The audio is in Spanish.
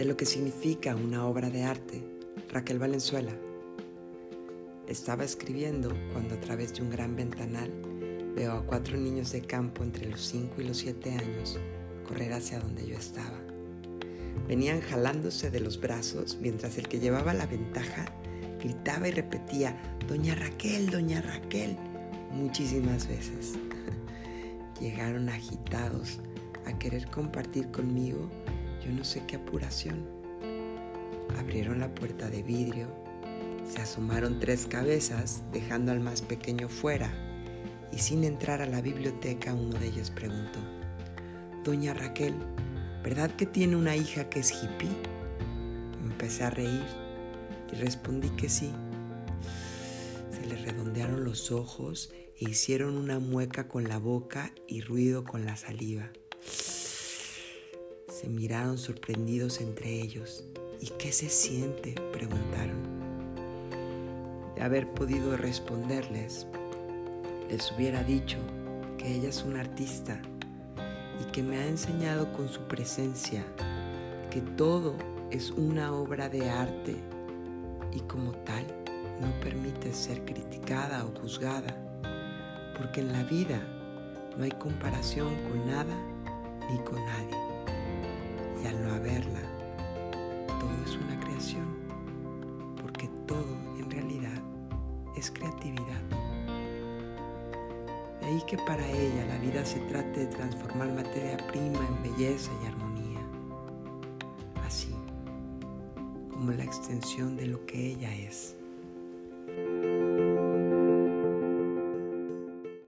lo que significa una obra de arte, Raquel Valenzuela. Estaba escribiendo cuando a través de un gran ventanal veo a cuatro niños de campo entre los 5 y los 7 años correr hacia donde yo estaba. Venían jalándose de los brazos mientras el que llevaba la ventaja gritaba y repetía, Doña Raquel, Doña Raquel, muchísimas veces. Llegaron agitados a querer compartir conmigo yo no sé qué apuración. Abrieron la puerta de vidrio, se asomaron tres cabezas, dejando al más pequeño fuera, y sin entrar a la biblioteca uno de ellos preguntó, Doña Raquel, ¿verdad que tiene una hija que es hippie? Empecé a reír y respondí que sí. Se le redondearon los ojos e hicieron una mueca con la boca y ruido con la saliva. Se miraron sorprendidos entre ellos. ¿Y qué se siente? preguntaron. De haber podido responderles, les hubiera dicho que ella es una artista y que me ha enseñado con su presencia que todo es una obra de arte y como tal no permite ser criticada o juzgada, porque en la vida no hay comparación con nada ni con nadie. Y al no haberla, todo es una creación, porque todo en realidad es creatividad. De ahí que para ella la vida se trate de transformar materia prima en belleza y armonía, así como la extensión de lo que ella es.